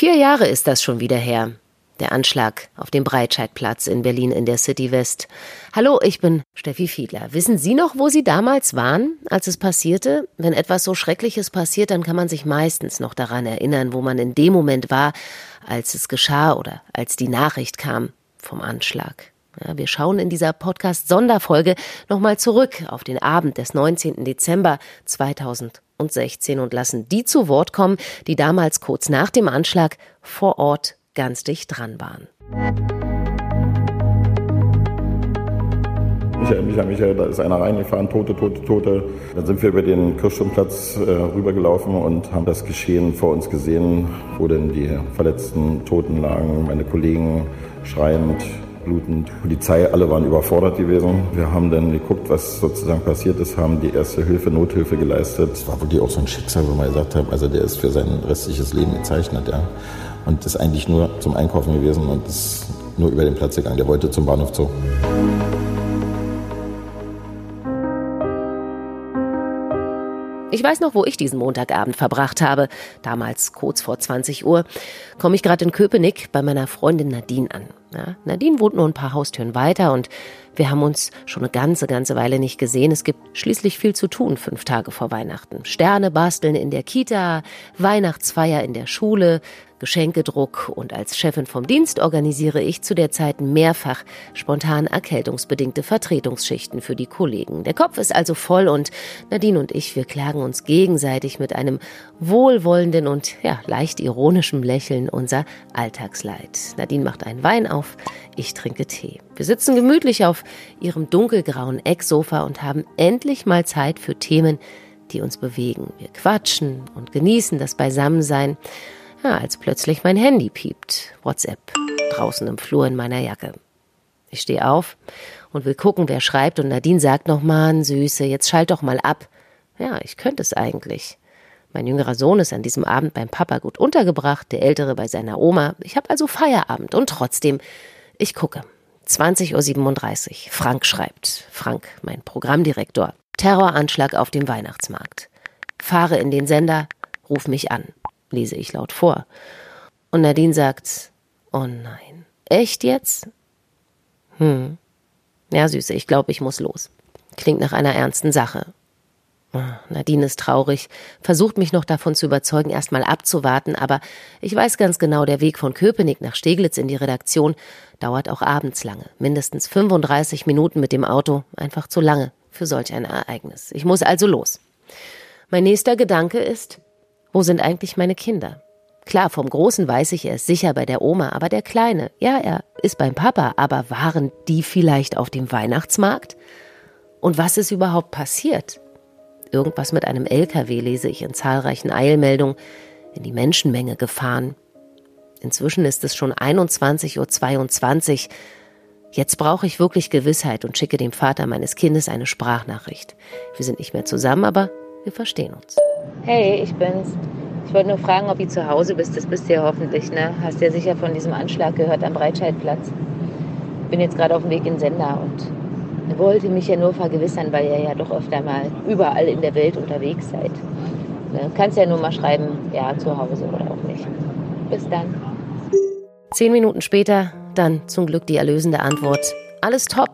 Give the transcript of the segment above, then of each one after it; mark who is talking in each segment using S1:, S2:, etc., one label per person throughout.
S1: Vier Jahre ist das schon wieder her. Der Anschlag auf dem Breitscheidplatz in Berlin in der City West. Hallo, ich bin Steffi Fiedler. Wissen Sie noch, wo Sie damals waren, als es passierte? Wenn etwas so Schreckliches passiert, dann kann man sich meistens noch daran erinnern, wo man in dem Moment war, als es geschah oder als die Nachricht kam vom Anschlag. Ja, wir schauen in dieser Podcast-Sonderfolge nochmal zurück auf den Abend des 19. Dezember 2016 und lassen die zu Wort kommen, die damals kurz nach dem Anschlag vor Ort ganz dicht dran waren.
S2: Michael, Michael, Michael, da ist einer reingefahren, Tote, Tote, Tote. Dann sind wir über den Kirchturmplatz äh, rübergelaufen und haben das Geschehen vor uns gesehen, wo denn die verletzten Toten lagen, meine Kollegen schreiend, blutend. Polizei, alle waren überfordert gewesen. Wir haben dann geguckt, was sozusagen passiert ist, haben die erste Hilfe, Nothilfe geleistet. Es war wirklich auch so ein Schicksal, wo man gesagt hat, also der ist für sein restliches Leben gezeichnet, ja. Und ist eigentlich nur zum Einkaufen gewesen und ist nur über den Platz gegangen. Der wollte zum Bahnhof Zoo.
S1: Ich weiß noch, wo ich diesen Montagabend verbracht habe. Damals kurz vor 20 Uhr komme ich gerade in Köpenick bei meiner Freundin Nadine an. Ja, Nadine wohnt nur ein paar Haustüren weiter und wir haben uns schon eine ganze, ganze Weile nicht gesehen. Es gibt schließlich viel zu tun, fünf Tage vor Weihnachten. Sterne basteln in der Kita, Weihnachtsfeier in der Schule, Geschenkedruck und als Chefin vom Dienst organisiere ich zu der Zeit mehrfach spontan erkältungsbedingte Vertretungsschichten für die Kollegen. Der Kopf ist also voll und Nadine und ich, wir klagen uns gegenseitig mit einem wohlwollenden und ja, leicht ironischen Lächeln unser Alltagsleid. Nadine macht einen Wein auf, ich trinke Tee. Wir sitzen gemütlich auf ihrem dunkelgrauen Ecksofa und haben endlich mal Zeit für Themen, die uns bewegen. Wir quatschen und genießen das Beisammensein. Ja, als plötzlich mein Handy piept. WhatsApp. Draußen im Flur in meiner Jacke. Ich stehe auf und will gucken, wer schreibt und Nadine sagt noch, Mann, Süße, jetzt schalt doch mal ab. Ja, ich könnte es eigentlich. Mein jüngerer Sohn ist an diesem Abend beim Papa gut untergebracht, der ältere bei seiner Oma. Ich habe also Feierabend und trotzdem, ich gucke. 20.37 Uhr. Frank schreibt. Frank, mein Programmdirektor. Terroranschlag auf dem Weihnachtsmarkt. Fahre in den Sender, ruf mich an lese ich laut vor. Und Nadine sagt, oh nein, echt jetzt? Hm. Ja, Süße, ich glaube, ich muss los. Klingt nach einer ernsten Sache. Nadine ist traurig, versucht mich noch davon zu überzeugen, erstmal abzuwarten, aber ich weiß ganz genau, der Weg von Köpenick nach Steglitz in die Redaktion dauert auch abends lange. Mindestens 35 Minuten mit dem Auto, einfach zu lange für solch ein Ereignis. Ich muss also los. Mein nächster Gedanke ist, wo sind eigentlich meine Kinder? Klar, vom Großen weiß ich, er ist sicher bei der Oma, aber der Kleine, ja, er ist beim Papa, aber waren die vielleicht auf dem Weihnachtsmarkt? Und was ist überhaupt passiert? Irgendwas mit einem LKW lese ich in zahlreichen Eilmeldungen, in die Menschenmenge gefahren. Inzwischen ist es schon 21.22 Uhr. Jetzt brauche ich wirklich Gewissheit und schicke dem Vater meines Kindes eine Sprachnachricht. Wir sind nicht mehr zusammen, aber wir verstehen uns.
S3: Hey, ich bin's. Ich wollte nur fragen, ob du zu Hause bist. Das bist du ja hoffentlich, ne? Hast ja sicher von diesem Anschlag gehört am Breitscheidplatz. Bin jetzt gerade auf dem Weg in Sender und wollte mich ja nur vergewissern, weil ihr ja doch öfter mal überall in der Welt unterwegs seid. Ne? Kannst ja nur mal schreiben, ja, zu Hause oder auch nicht. Bis dann.
S1: Zehn Minuten später dann zum Glück die erlösende Antwort. Alles top.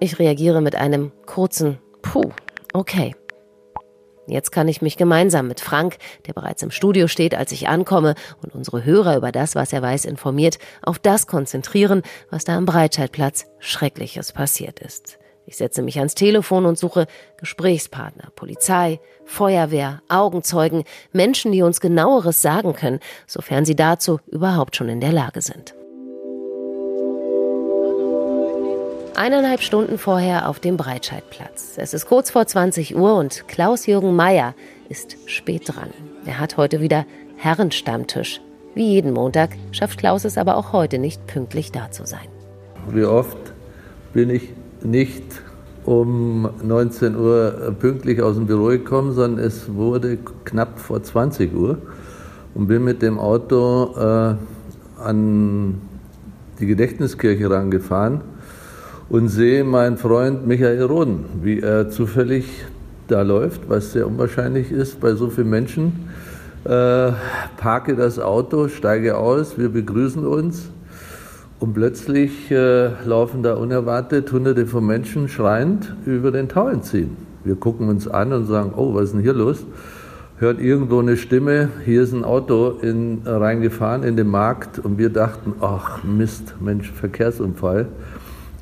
S1: Ich reagiere mit einem kurzen Puh. Okay. Jetzt kann ich mich gemeinsam mit Frank, der bereits im Studio steht, als ich ankomme und unsere Hörer über das, was er weiß, informiert, auf das konzentrieren, was da am Breitscheidplatz Schreckliches passiert ist. Ich setze mich ans Telefon und suche Gesprächspartner, Polizei, Feuerwehr, Augenzeugen, Menschen, die uns genaueres sagen können, sofern sie dazu überhaupt schon in der Lage sind. Eineinhalb Stunden vorher auf dem Breitscheidplatz. Es ist kurz vor 20 Uhr und Klaus-Jürgen Meyer ist spät dran. Er hat heute wieder Herrenstammtisch. Wie jeden Montag schafft Klaus es aber auch heute nicht, pünktlich da zu sein.
S4: Wie oft bin ich nicht um 19 Uhr pünktlich aus dem Büro gekommen, sondern es wurde knapp vor 20 Uhr und bin mit dem Auto äh, an die Gedächtniskirche rangefahren und sehe meinen Freund Michael Roden, wie er zufällig da läuft, was sehr unwahrscheinlich ist bei so vielen Menschen, äh, parke das Auto, steige aus, wir begrüßen uns und plötzlich äh, laufen da unerwartet hunderte von Menschen schreiend über den Tauentziehen. Wir gucken uns an und sagen, oh, was ist denn hier los? Hört irgendwo eine Stimme, hier ist ein Auto in, reingefahren in den Markt und wir dachten, ach Mist, Mensch, Verkehrsunfall.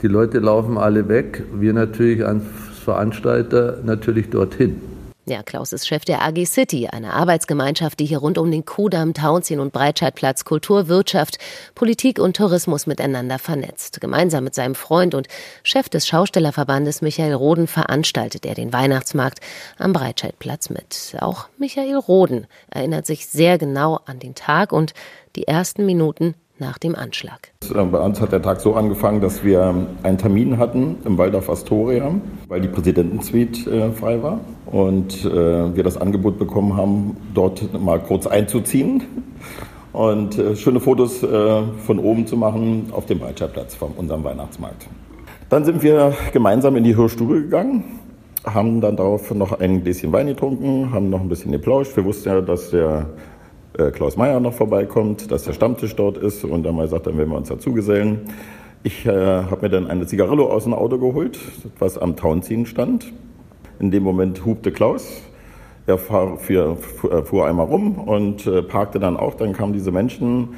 S4: Die Leute laufen alle weg, wir natürlich als Veranstalter natürlich dorthin.
S1: Ja, Klaus ist Chef der AG City, einer Arbeitsgemeinschaft, die hier rund um den Kudamm, Tauentzien und Breitscheidplatz Kultur, Wirtschaft, Politik und Tourismus miteinander vernetzt. Gemeinsam mit seinem Freund und Chef des Schaustellerverbandes Michael Roden veranstaltet er den Weihnachtsmarkt am Breitscheidplatz mit. Auch Michael Roden erinnert sich sehr genau an den Tag und die ersten Minuten nach dem Anschlag.
S2: Bei uns hat der Tag so angefangen, dass wir einen Termin hatten im Waldorf Astoria, weil die Präsidentensuite äh, frei war und äh, wir das Angebot bekommen haben, dort mal kurz einzuziehen und äh, schöne Fotos von oben zu machen auf dem Breitscheidplatz von unserem Weihnachtsmarkt. Dann sind wir gemeinsam in die Hörstube gegangen, haben dann darauf noch ein Gläschen Wein getrunken, haben noch ein bisschen geplauscht. Wir wussten ja, dass der äh, Klaus Meyer noch vorbeikommt, dass der Stammtisch dort ist und dann mal sagt, dann werden wir uns dazugesellen. Ich äh, habe mir dann eine Zigarillo aus dem Auto geholt, was am Tauenziehen stand. In dem Moment hupte Klaus. Er fahr, fuhr, fuhr einmal rum und äh, parkte dann auch. Dann kamen diese Menschen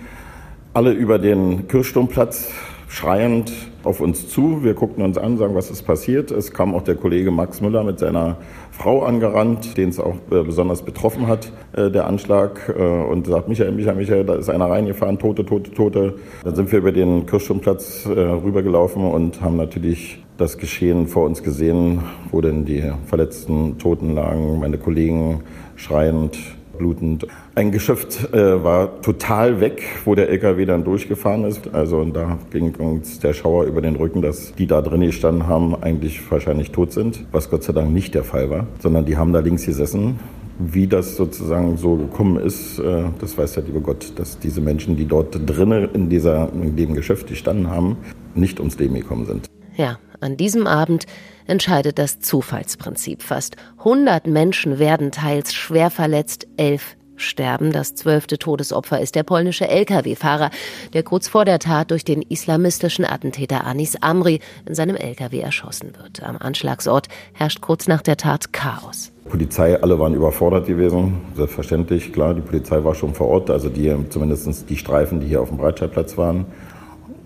S2: alle über den Kirchturmplatz schreiend auf uns zu. Wir guckten uns an, sagen, was ist passiert. Es kam auch der Kollege Max Müller mit seiner Frau angerannt, den es auch äh, besonders betroffen hat, äh, der Anschlag, äh, und sagt, Michael, Michael, Michael, da ist einer reingefahren, Tote, Tote, Tote. Dann sind wir über den Kirchturmplatz rübergelaufen und haben natürlich das Geschehen vor uns gesehen, wo denn die verletzten Toten lagen, meine Kollegen schreiend blutend. Ein Geschäft äh, war total weg, wo der LKW dann durchgefahren ist. Also da ging uns der Schauer über den Rücken, dass die da drin gestanden haben, eigentlich wahrscheinlich tot sind, was Gott sei Dank nicht der Fall war, sondern die haben da links gesessen. Wie das sozusagen so gekommen ist, äh, das weiß der liebe Gott, dass diese Menschen, die dort drinnen in, in dem Geschäft gestanden haben, nicht ums Leben gekommen sind.
S1: Ja, an diesem Abend entscheidet das Zufallsprinzip. Fast 100 Menschen werden teils schwer verletzt, elf sterben. Das zwölfte Todesopfer ist der polnische Lkw-Fahrer, der kurz vor der Tat durch den islamistischen Attentäter Anis Amri in seinem Lkw erschossen wird. Am Anschlagsort herrscht kurz nach der Tat Chaos.
S2: Polizei, alle waren überfordert gewesen, selbstverständlich, klar, die Polizei war schon vor Ort, also die, zumindest die Streifen, die hier auf dem Breitscheidplatz waren.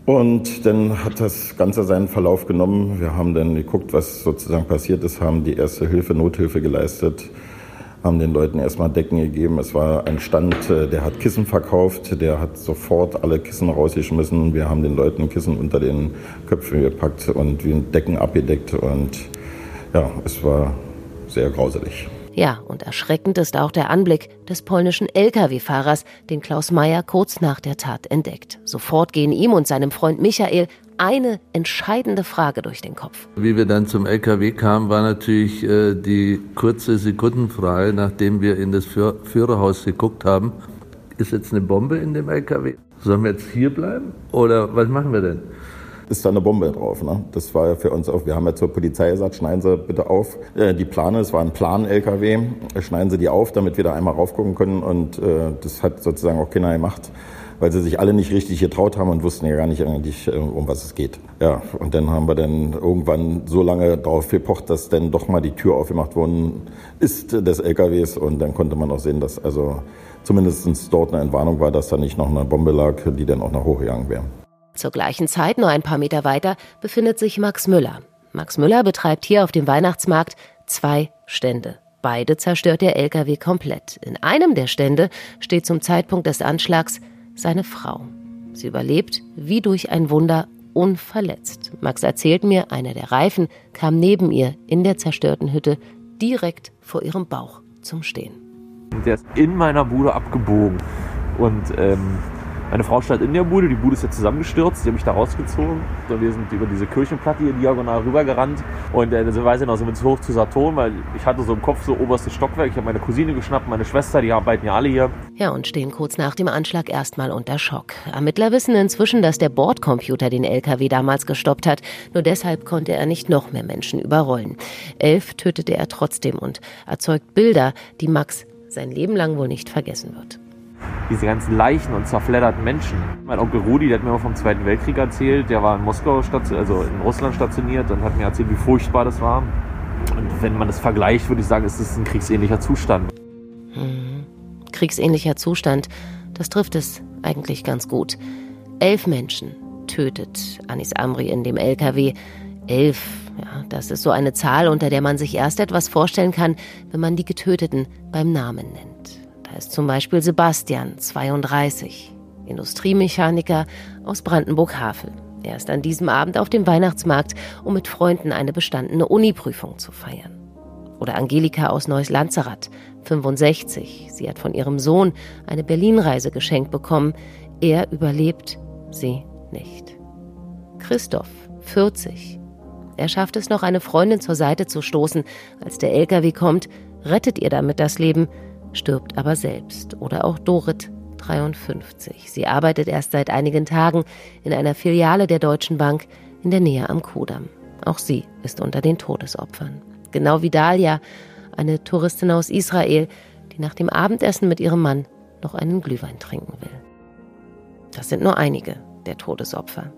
S2: Und dann hat das Ganze seinen Verlauf genommen. Wir haben dann geguckt, was sozusagen passiert ist, haben die erste Hilfe, Nothilfe geleistet, haben den Leuten erstmal Decken gegeben. Es war ein Stand, äh, der hat Kissen verkauft, der hat sofort alle Kissen rausgeschmissen. Wir haben den Leuten Kissen unter den Köpfen gepackt und Decken abgedeckt und ja, es war sehr grauselig.
S1: Ja, und erschreckend ist auch der Anblick des polnischen Lkw-Fahrers, den Klaus Meyer kurz nach der Tat entdeckt. Sofort gehen ihm und seinem Freund Michael eine entscheidende Frage durch den Kopf.
S4: Wie wir dann zum LKW kamen, war natürlich äh, die kurze Sekundenfrage, nachdem wir in das Führerhaus geguckt haben. Ist jetzt eine Bombe in dem LKW? Sollen wir jetzt hier bleiben? Oder was machen wir denn?
S2: Ist da eine Bombe drauf. Ne? Das war für uns auch, wir haben ja zur Polizei gesagt, schneiden Sie bitte auf äh, die Plane, es war ein Plan-LKW, schneiden Sie die auf, damit wir da einmal raufgucken können und äh, das hat sozusagen auch keiner gemacht weil sie sich alle nicht richtig getraut haben und wussten ja gar nicht eigentlich, äh, um was es geht. Ja, und dann haben wir dann irgendwann so lange darauf gepocht, dass dann doch mal die Tür aufgemacht worden ist des LKWs und dann konnte man auch sehen, dass also zumindest dort eine Entwarnung war, dass da nicht noch eine Bombe lag, die dann auch noch hochgegangen wäre.
S1: Zur gleichen Zeit, nur ein paar Meter weiter, befindet sich Max Müller. Max Müller betreibt hier auf dem Weihnachtsmarkt zwei Stände. Beide zerstört der LKW komplett. In einem der Stände steht zum Zeitpunkt des Anschlags seine Frau. Sie überlebt wie durch ein Wunder unverletzt. Max erzählt mir, einer der Reifen kam neben ihr in der zerstörten Hütte direkt vor ihrem Bauch zum Stehen.
S5: Der ist in meiner Bude abgebogen und ähm, meine Frau stand in der Bude, die Bude ist jetzt zusammengestürzt, die habe ich da rausgezogen. Und wir sind über diese Kirchenplatte hier diagonal rübergerannt. Und äh, so weiß ich noch, sind wir zu hoch zu Saturn, weil ich hatte so im Kopf so oberstes Stockwerk. Ich habe meine Cousine geschnappt, meine Schwester, die arbeiten ja alle hier.
S1: Ja, und stehen kurz nach dem Anschlag erstmal unter Schock. Ermittler wissen inzwischen, dass der Bordcomputer den LKW damals gestoppt hat. Nur deshalb konnte er nicht noch mehr Menschen überrollen. Elf tötete er trotzdem und erzeugt Bilder, die Max sein Leben lang wohl nicht vergessen wird.
S5: Diese ganzen Leichen und zerfledderten Menschen. Mein Onkel Rudi, der hat mir mal vom Zweiten Weltkrieg erzählt, der war in Moskau, also in Russland stationiert und hat mir erzählt, wie furchtbar das war. Und wenn man das vergleicht, würde ich sagen, ist es ein kriegsähnlicher Zustand.
S1: Mhm. Kriegsähnlicher Zustand, das trifft es eigentlich ganz gut. Elf Menschen tötet Anis Amri in dem LKW. Elf, ja, das ist so eine Zahl, unter der man sich erst etwas vorstellen kann, wenn man die Getöteten beim Namen nennt. Da ist zum Beispiel Sebastian, 32, Industriemechaniker aus Brandenburg-Havel. Er ist an diesem Abend auf dem Weihnachtsmarkt, um mit Freunden eine bestandene Uniprüfung zu feiern. Oder Angelika aus Neuss Lanzerath, 65. Sie hat von ihrem Sohn eine Berlinreise geschenkt bekommen. Er überlebt, sie nicht. Christoph, 40. Er schafft es noch, eine Freundin zur Seite zu stoßen. Als der LKW kommt, rettet ihr damit das Leben, stirbt aber selbst. Oder auch Dorit, 53. Sie arbeitet erst seit einigen Tagen in einer Filiale der Deutschen Bank in der Nähe am Kudamm. Auch sie ist unter den Todesopfern. Genau wie Dalia, eine Touristin aus Israel, die nach dem Abendessen mit ihrem Mann noch einen Glühwein trinken will. Das sind nur einige der Todesopfer.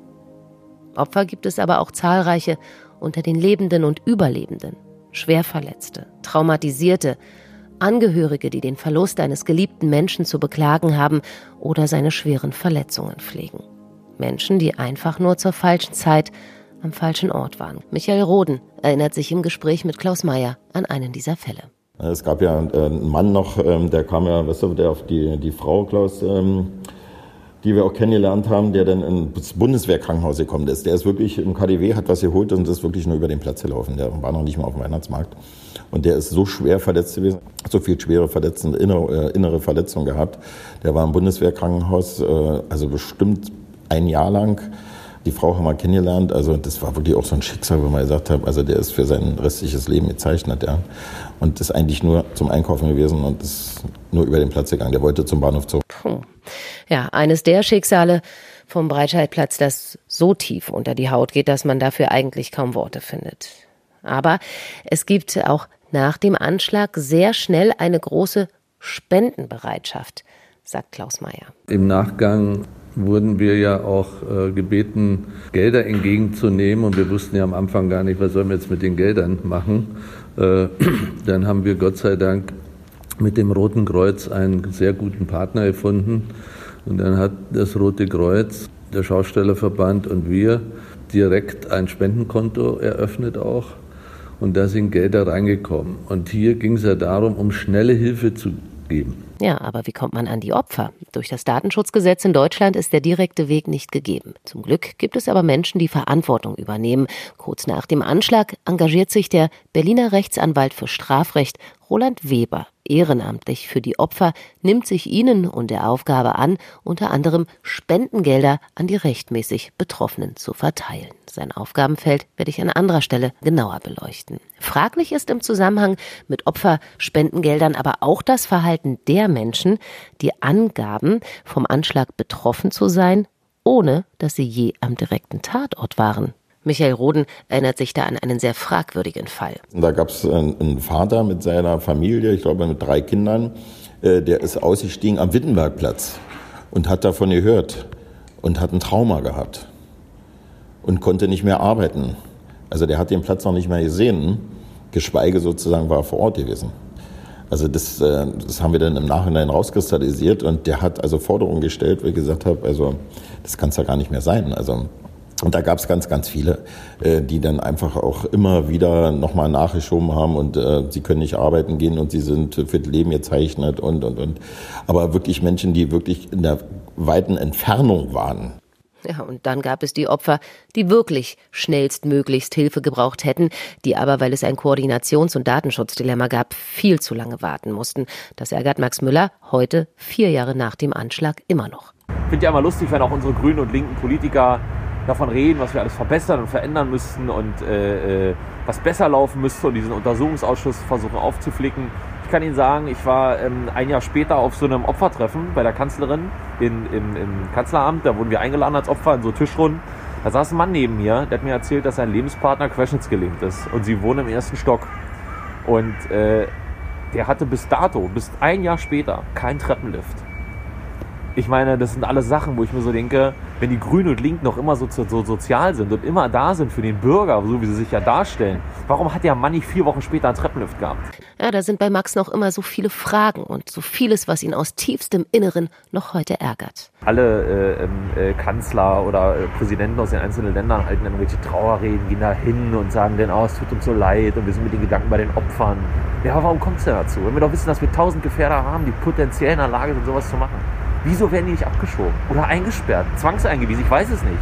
S1: Opfer gibt es aber auch zahlreiche unter den Lebenden und Überlebenden, Schwerverletzte, Traumatisierte, Angehörige, die den Verlust eines geliebten Menschen zu beklagen haben oder seine schweren Verletzungen pflegen. Menschen, die einfach nur zur falschen Zeit am falschen Ort waren. Michael Roden erinnert sich im Gespräch mit Klaus Meyer an einen dieser Fälle.
S2: Es gab ja einen Mann noch, ähm, der kam ja, weißt du, der auf die, die Frau Klaus, ähm, die wir auch kennengelernt haben, der dann ins Bundeswehrkrankenhaus gekommen ist. Der ist wirklich im KDW, hat was geholt und ist wirklich nur über den Platz gelaufen. Der war noch nicht mal auf dem Weihnachtsmarkt. Und der ist so schwer verletzt gewesen, so viel schwere Verletzungen, innere, äh, innere Verletzungen gehabt. Der war im Bundeswehrkrankenhaus, äh, also bestimmt ein Jahr lang. Die Frau haben wir kennengelernt. Also das war wirklich auch so ein Schicksal, wo man gesagt hat, also der ist für sein restliches Leben gezeichnet, ja. Und ist eigentlich nur zum Einkaufen gewesen und ist nur über den Platz gegangen. Der wollte zum Bahnhof zurück. Puh.
S1: Ja, eines der Schicksale vom Breitscheidplatz, das so tief unter die Haut geht, dass man dafür eigentlich kaum Worte findet. Aber es gibt auch nach dem Anschlag sehr schnell eine große Spendenbereitschaft, sagt Klaus Mayer.
S4: Im Nachgang wurden wir ja auch äh, gebeten, Gelder entgegenzunehmen und wir wussten ja am Anfang gar nicht, was sollen wir jetzt mit den Geldern machen. Äh, dann haben wir Gott sei Dank mit dem Roten Kreuz einen sehr guten Partner gefunden und dann hat das Rote Kreuz, der Schaustellerverband und wir direkt ein Spendenkonto eröffnet auch und da sind Gelder reingekommen. Und hier ging es ja darum, um schnelle Hilfe zu geben.
S1: Ja, aber wie kommt man an die Opfer? Durch das Datenschutzgesetz in Deutschland ist der direkte Weg nicht gegeben. Zum Glück gibt es aber Menschen, die Verantwortung übernehmen. Kurz nach dem Anschlag engagiert sich der Berliner Rechtsanwalt für Strafrecht Roland Weber ehrenamtlich für die Opfer, nimmt sich ihnen und der Aufgabe an, unter anderem Spendengelder an die rechtmäßig Betroffenen zu verteilen. Sein Aufgabenfeld werde ich an anderer Stelle genauer beleuchten. Fraglich ist im Zusammenhang mit Opferspendengeldern aber auch das Verhalten der Menschen, die angaben, vom Anschlag betroffen zu sein, ohne dass sie je am direkten Tatort waren. Michael Roden erinnert sich da an einen sehr fragwürdigen Fall.
S2: Da gab es einen Vater mit seiner Familie, ich glaube mit drei Kindern, äh, der ist ausgestiegen am Wittenbergplatz und hat davon gehört und hat ein Trauma gehabt und konnte nicht mehr arbeiten. Also der hat den Platz noch nicht mehr gesehen, geschweige sozusagen war er vor Ort gewesen. Also das, äh, das haben wir dann im Nachhinein rauskristallisiert und der hat also Forderungen gestellt, wo ich gesagt habe, also das kann es ja gar nicht mehr sein. Also und da gab es ganz, ganz viele, äh, die dann einfach auch immer wieder nochmal nachgeschoben haben und äh, sie können nicht arbeiten gehen und sie sind für das Leben gezeichnet und, und, und. Aber wirklich Menschen, die wirklich in der weiten Entfernung waren.
S1: Ja, und dann gab es die Opfer, die wirklich schnellstmöglichst Hilfe gebraucht hätten, die aber, weil es ein Koordinations- und Datenschutzdilemma gab, viel zu lange warten mussten. Das ärgert Max Müller heute, vier Jahre nach dem Anschlag, immer noch.
S5: Ich finde ja immer lustig, wenn auch unsere grünen und linken Politiker davon reden, was wir alles verbessern und verändern müssten und äh, äh, was besser laufen müsste und diesen Untersuchungsausschuss versuchen aufzuflicken. Ich kann Ihnen sagen, ich war ähm, ein Jahr später auf so einem Opfertreffen bei der Kanzlerin in, im, im Kanzleramt. Da wurden wir eingeladen als Opfer in so Tischrunden. Da saß ein Mann neben mir, der hat mir erzählt, dass sein Lebenspartner querschnittsgelähmt ist und sie wohnen im ersten Stock. Und äh, der hatte bis dato, bis ein Jahr später, kein Treppenlift. Ich meine, das sind alles Sachen, wo ich mir so denke, wenn die Grünen und Linken noch immer so, so, sozial sind und immer da sind für den Bürger, so wie sie sich ja darstellen, warum hat der Mann nicht vier Wochen später einen Treppenlift gehabt?
S1: Ja, da sind bei Max noch immer so viele Fragen und so vieles, was ihn aus tiefstem Inneren noch heute ärgert.
S5: Alle äh, ähm, äh, Kanzler oder äh, Präsidenten aus den einzelnen Ländern halten dann irgendwelche Trauerreden, gehen da hin und sagen dann, oh, es tut uns so leid und wir sind mit den Gedanken bei den Opfern. Ja, aber warum kommt es denn dazu? Wenn wir doch wissen, dass wir tausend Gefährder haben, die potenziell in der Lage sind, sowas zu machen. Wieso werden die nicht abgeschoben oder eingesperrt, zwangseingewiesen? Ich weiß es nicht.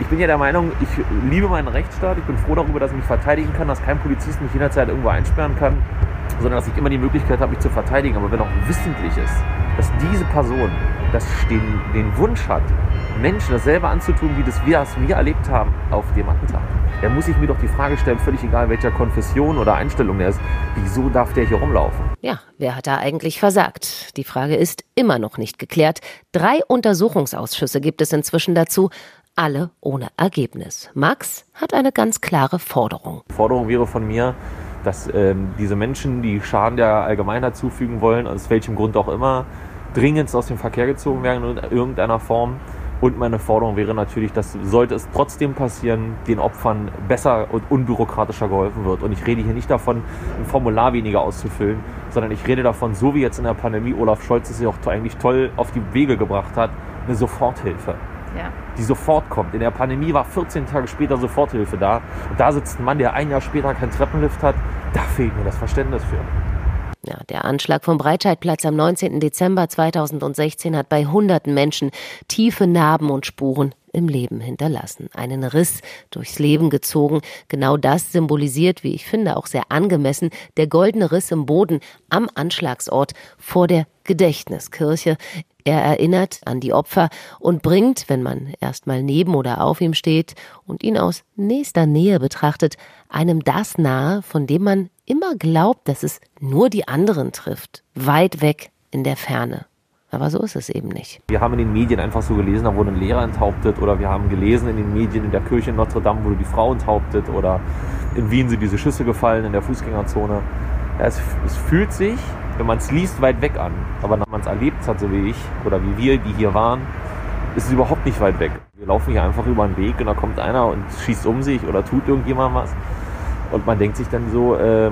S5: Ich bin ja der Meinung, ich liebe meinen Rechtsstaat. Ich bin froh darüber, dass ich mich verteidigen kann, dass kein Polizist mich jederzeit irgendwo einsperren kann, sondern dass ich immer die Möglichkeit habe, mich zu verteidigen. Aber wenn auch wissentlich ist, dass diese Person das den, den Wunsch hat, Menschen dasselbe anzutun, wie das wir, das wir erlebt haben auf dem Attentat, dann muss ich mir doch die Frage stellen, völlig egal welcher Konfession oder Einstellung er ist, wieso darf der hier rumlaufen?
S1: Ja, wer hat da eigentlich versagt? Die Frage ist immer noch nicht geklärt. Drei Untersuchungsausschüsse gibt es inzwischen dazu, alle ohne Ergebnis. Max hat eine ganz klare Forderung.
S5: Forderung wäre von mir, dass ähm, diese Menschen, die Schaden der Allgemeinheit zufügen wollen, aus welchem Grund auch immer, dringend aus dem Verkehr gezogen werden in irgendeiner Form. Und meine Forderung wäre natürlich, dass sollte es trotzdem passieren, den Opfern besser und unbürokratischer geholfen wird. Und ich rede hier nicht davon, ein Formular weniger auszufüllen, sondern ich rede davon, so wie jetzt in der Pandemie Olaf Scholz es ja auch eigentlich toll auf die Wege gebracht hat, eine Soforthilfe. Ja. Die sofort kommt. In der Pandemie war 14 Tage später Soforthilfe da. Und da sitzt ein Mann, der ein Jahr später keinen Treppenlift hat. Da fehlt mir das Verständnis für.
S1: Ja, der Anschlag vom Breitscheidplatz am 19. Dezember 2016 hat bei hunderten Menschen tiefe Narben und Spuren im Leben hinterlassen. Einen Riss durchs Leben gezogen. Genau das symbolisiert, wie ich finde, auch sehr angemessen, der goldene Riss im Boden am Anschlagsort vor der Gedächtniskirche. Er erinnert an die Opfer und bringt, wenn man erstmal neben oder auf ihm steht und ihn aus nächster Nähe betrachtet, einem das nahe, von dem man immer glaubt, dass es nur die anderen trifft, weit weg in der Ferne. Aber so ist es eben nicht.
S5: Wir haben in den Medien einfach so gelesen, da wurde ein Lehrer enthauptet oder wir haben gelesen in den Medien, in der Kirche in Notre Dame wurde die Frau enthauptet oder in Wien sind diese Schüsse gefallen in der Fußgängerzone. Es, es, fühlt sich, wenn man es liest, weit weg an. Aber wenn man es erlebt hat, so wie ich oder wie wir, die hier waren, ist es überhaupt nicht weit weg. Wir laufen hier einfach über einen Weg und da kommt einer und schießt um sich oder tut irgendjemand was. Und man denkt sich dann so, äh,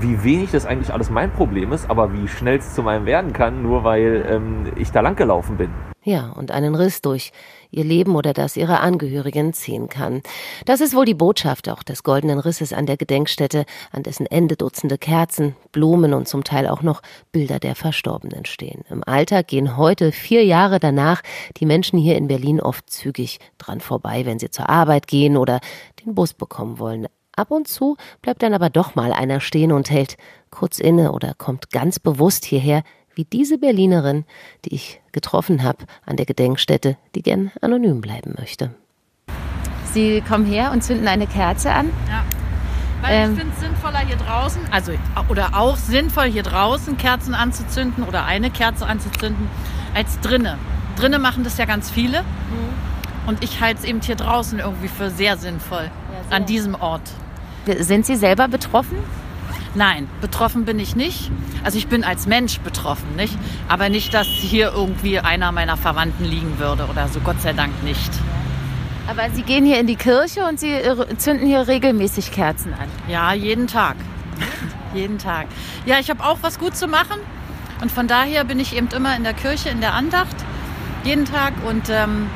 S5: wie wenig das eigentlich alles mein Problem ist, aber wie schnell es zu meinem werden kann, nur weil ähm, ich da lang gelaufen bin.
S1: Ja, und einen Riss durch ihr Leben oder das ihrer Angehörigen ziehen kann. Das ist wohl die Botschaft auch des goldenen Risses an der Gedenkstätte, an dessen Ende Dutzende Kerzen, Blumen und zum Teil auch noch Bilder der Verstorbenen stehen. Im Alltag gehen heute, vier Jahre danach, die Menschen hier in Berlin oft zügig dran vorbei, wenn sie zur Arbeit gehen oder den Bus bekommen wollen. Ab und zu bleibt dann aber doch mal einer stehen und hält kurz inne oder kommt ganz bewusst hierher, wie diese Berlinerin, die ich getroffen habe an der Gedenkstätte, die gern anonym bleiben möchte.
S3: Sie kommen her und zünden eine Kerze an.
S6: Ja. Weil ähm, ich finde es sinnvoller hier draußen, also oder auch sinnvoll hier draußen Kerzen anzuzünden oder eine Kerze anzuzünden, als drinnen. Drinnen machen das ja ganz viele. Mhm. Und ich halte es eben hier draußen irgendwie für sehr sinnvoll ja, sehr. an diesem Ort.
S3: Sind Sie selber betroffen?
S6: Nein, betroffen bin ich nicht. Also ich bin als Mensch betroffen, nicht? Aber nicht, dass hier irgendwie einer meiner Verwandten liegen würde oder so, Gott sei Dank nicht.
S3: Aber Sie gehen hier in die Kirche und Sie zünden hier regelmäßig Kerzen an?
S6: Ja, jeden Tag. jeden Tag. Ja, ich habe auch was gut zu machen. Und von daher bin ich eben immer in der Kirche, in der Andacht, jeden Tag. Und ähm,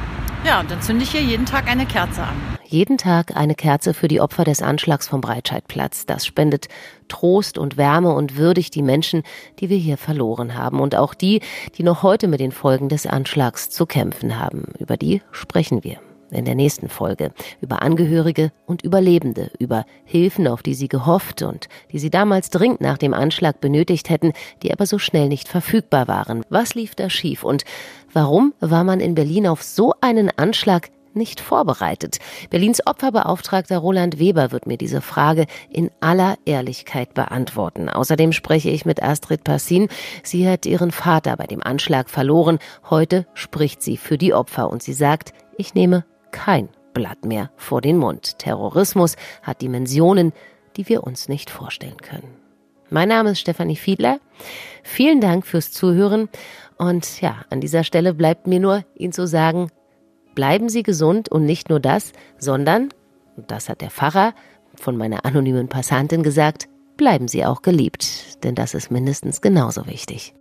S6: ja, und dann zünde ich hier jeden Tag eine Kerze an
S1: jeden Tag eine Kerze für die Opfer des Anschlags vom Breitscheidplatz. Das spendet Trost und Wärme und würdigt die Menschen, die wir hier verloren haben und auch die, die noch heute mit den Folgen des Anschlags zu kämpfen haben. Über die sprechen wir in der nächsten Folge über Angehörige und Überlebende, über Hilfen, auf die sie gehofft und die sie damals dringend nach dem Anschlag benötigt hätten, die aber so schnell nicht verfügbar waren. Was lief da schief und warum war man in Berlin auf so einen Anschlag nicht vorbereitet? Berlins Opferbeauftragter Roland Weber wird mir diese Frage in aller Ehrlichkeit beantworten. Außerdem spreche ich mit Astrid Passin. Sie hat ihren Vater bei dem Anschlag verloren. Heute spricht sie für die Opfer und sie sagt, ich nehme kein Blatt mehr vor den Mund. Terrorismus hat Dimensionen, die wir uns nicht vorstellen können. Mein Name ist Stefanie Fiedler. Vielen Dank fürs Zuhören. Und ja, an dieser Stelle bleibt mir nur, Ihnen zu sagen, bleiben Sie gesund und nicht nur das, sondern, und das hat der Pfarrer von meiner anonymen Passantin gesagt, bleiben Sie auch geliebt, denn das ist mindestens genauso wichtig.